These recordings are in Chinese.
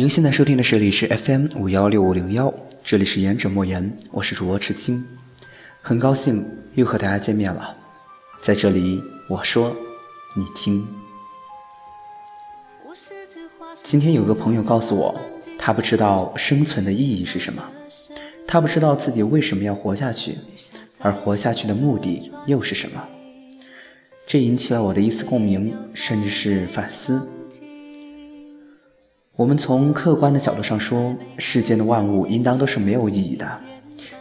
您现在收听的是历史 FM 五幺六五零幺，这里是言者莫言，我是主播赤青，很高兴又和大家见面了，在这里我说你听。今天有个朋友告诉我，他不知道生存的意义是什么，他不知道自己为什么要活下去，而活下去的目的又是什么，这引起了我的一丝共鸣，甚至是反思。我们从客观的角度上说，世间的万物应当都是没有意义的，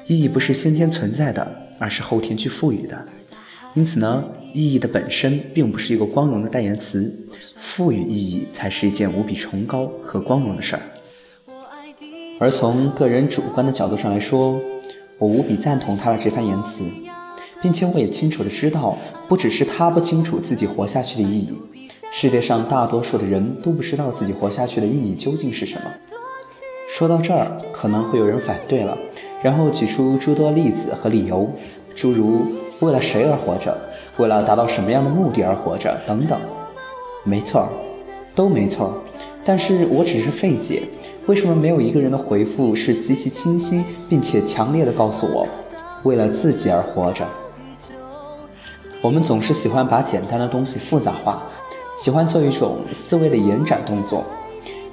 意义不是先天存在的，而是后天去赋予的。因此呢，意义的本身并不是一个光荣的代言词，赋予意义才是一件无比崇高和光荣的事儿。而从个人主观的角度上来说，我无比赞同他的这番言辞，并且我也清楚的知道，不只是他不清楚自己活下去的意义。世界上大多数的人都不知道自己活下去的意义究竟是什么。说到这儿，可能会有人反对了，然后举出诸多例子和理由，诸如为了谁而活着，为了达到什么样的目的而活着等等。没错，都没错。但是我只是费解，为什么没有一个人的回复是极其清晰并且强烈的告诉我，为了自己而活着？我们总是喜欢把简单的东西复杂化。喜欢做一种思维的延展动作。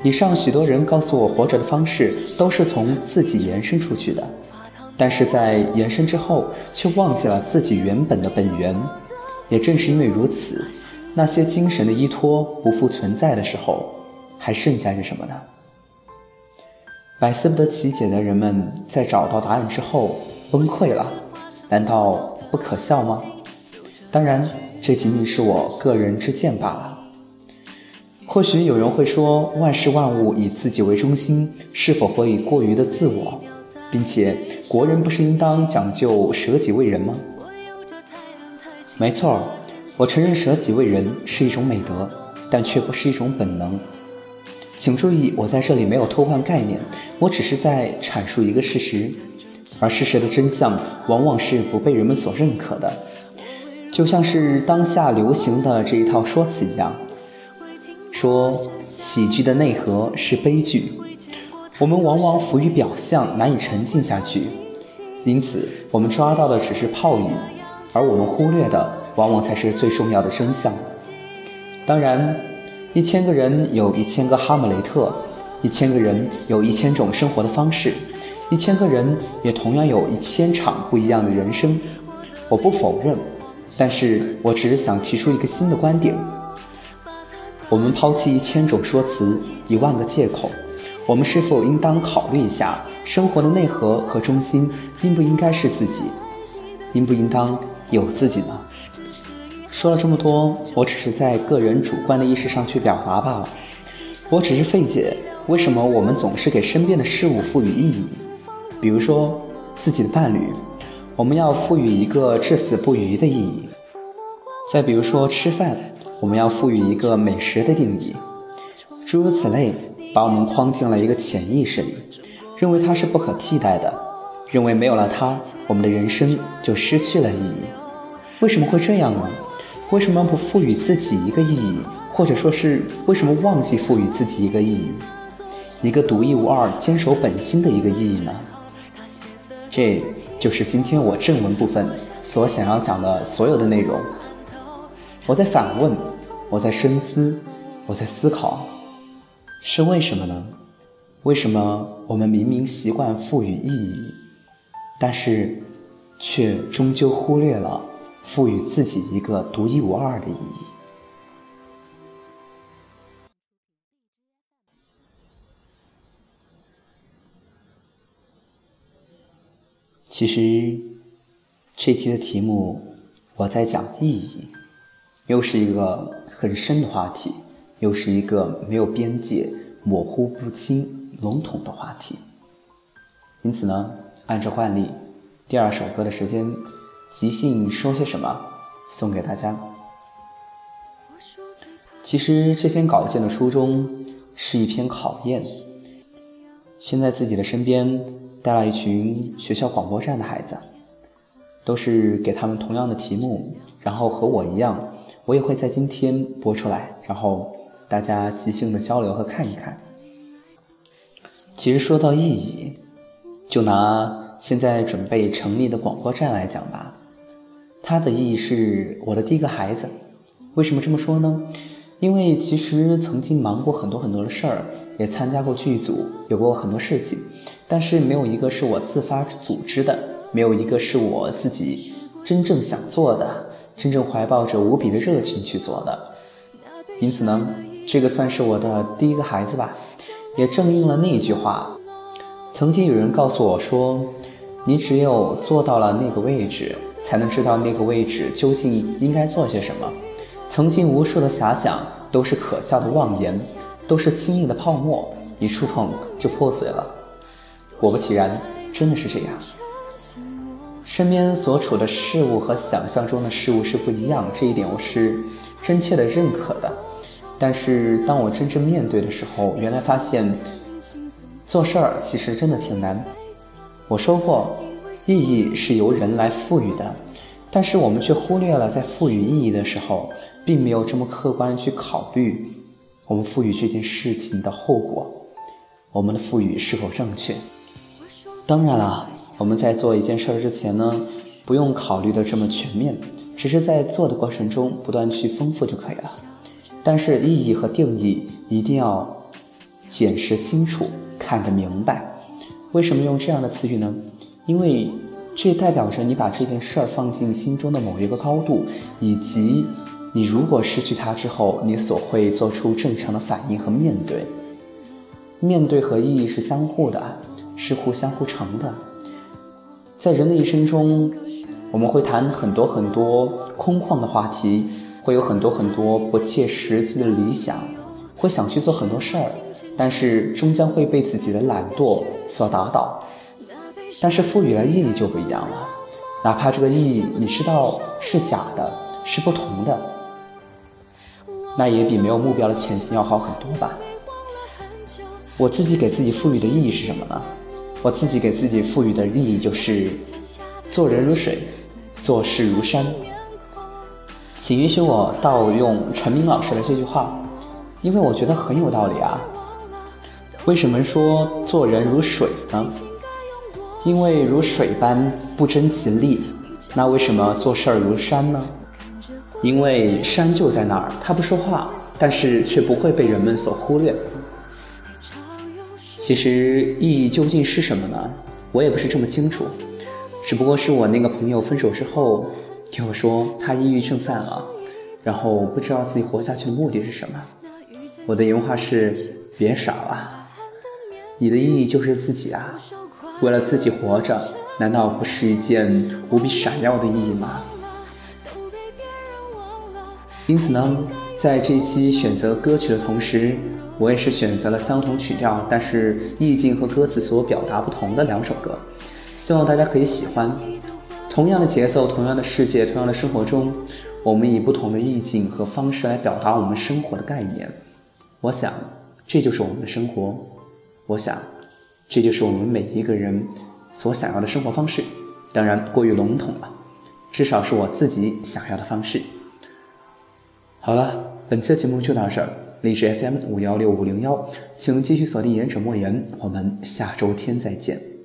以上许多人告诉我，活着的方式都是从自己延伸出去的，但是在延伸之后，却忘记了自己原本的本源。也正是因为如此，那些精神的依托不复存在的时候，还剩下是什么呢？百思不得其解的人们在找到答案之后崩溃了，难道不可笑吗？当然，这仅仅是我个人之见罢了。或许有人会说，万事万物以自己为中心，是否会过于的自我？并且，国人不是应当讲究舍己为人吗？没错，我承认舍己为人是一种美德，但却不是一种本能。请注意，我在这里没有偷换概念，我只是在阐述一个事实，而事实的真相往往是不被人们所认可的，就像是当下流行的这一套说辞一样。说喜剧的内核是悲剧，我们往往浮于表象，难以沉浸下去，因此我们抓到的只是泡影，而我们忽略的往往才是最重要的真相。当然，一千个人有一千个哈姆雷特，一千个人有一千种生活的方式，一千个人也同样有一千场不一样的人生。我不否认，但是我只是想提出一个新的观点。我们抛弃一千种说辞，一万个借口，我们是否应当考虑一下，生活的内核和中心应不应该是自己，应不应当有自己呢？说了这么多，我只是在个人主观的意识上去表达罢了。我只是费解，为什么我们总是给身边的事物赋予意义？比如说自己的伴侣，我们要赋予一个至死不渝的意义；再比如说吃饭。我们要赋予一个美食的定义，诸如此类，把我们框进了一个潜意识里，认为它是不可替代的，认为没有了它，我们的人生就失去了意义。为什么会这样呢？为什么不赋予自己一个意义，或者说是为什么忘记赋予自己一个意义，一个独一无二、坚守本心的一个意义呢？这就是今天我正文部分所想要讲的所有的内容。我在反问，我在深思，我在思考，是为什么呢？为什么我们明明习惯赋予意义，但是却终究忽略了赋予自己一个独一无二的意义？其实，这期的题目我在讲意义。又是一个很深的话题，又是一个没有边界、模糊不清、笼统的话题。因此呢，按照惯例，第二首歌的时间，即兴说些什么，送给大家。其实这篇稿件的初衷是一篇考验。现在自己的身边带了一群学校广播站的孩子，都是给他们同样的题目，然后和我一样。我也会在今天播出来，然后大家即兴的交流和看一看。其实说到意义，就拿现在准备成立的广播站来讲吧，它的意义是我的第一个孩子。为什么这么说呢？因为其实曾经忙过很多很多的事儿，也参加过剧组，有过很多事情，但是没有一个是我自发组织的，没有一个是我自己真正想做的，真正怀抱着无比的热情去做的。因此呢，这个算是我的第一个孩子吧，也正应了那句话。曾经有人告诉我说：“你只有做到了那个位置，才能知道那个位置究竟应该做些什么。”曾经无数的遐想都是可笑的妄言，都是轻易的泡沫，一触碰就破碎了。果不其然，真的是这样。身边所处的事物和想象中的事物是不一样，这一点我是真切的认可的。但是当我真正面对的时候，原来发现做事儿其实真的挺难。我说过，意义是由人来赋予的。但是我们却忽略了，在赋予意义的时候，并没有这么客观去考虑我们赋予这件事情的后果，我们的赋予是否正确？当然了，我们在做一件事儿之前呢，不用考虑的这么全面，只是在做的过程中不断去丰富就可以了。但是意义和定义一定要检视清楚，看得明白。为什么用这样的词语呢？因为。这代表着你把这件事儿放进心中的某一个高度，以及你如果失去它之后，你所会做出正常的反应和面对。面对和意义是相互的，是互相互成的。在人的一生中，我们会谈很多很多空旷的话题，会有很多很多不切实际的理想，会想去做很多事儿，但是终将会被自己的懒惰所打倒。但是赋予了意义就不一样了，哪怕这个意义你知道是假的，是不同的，那也比没有目标的前行要好很多吧。我自己给自己赋予的意义是什么呢？我自己给自己赋予的意义就是：做人如水，做事如山。请允许我盗用陈明老师的这句话，因为我觉得很有道理啊。为什么说做人如水呢？因为如水般不争其利，那为什么做事儿如山呢？因为山就在那儿，它不说话，但是却不会被人们所忽略。其实意义究竟是什么呢？我也不是这么清楚，只不过是我那个朋友分手之后听我说他抑郁症犯了，然后不知道自己活下去的目的是什么。我的原话是：别傻了，你的意义就是自己啊。为了自己活着，难道不是一件无比闪耀的意义吗？因此呢，在这一期选择歌曲的同时，我也是选择了相同曲调，但是意境和歌词所表达不同的两首歌，希望大家可以喜欢。同样的节奏，同样的世界，同样的生活中，我们以不同的意境和方式来表达我们生活的概念。我想，这就是我们的生活。我想。这就是我们每一个人所想要的生活方式，当然过于笼统了，至少是我自己想要的方式。好了，本期的节目就到这儿，荔枝 FM 五幺六五零幺，请继续锁定《言者莫言》，我们下周天再见。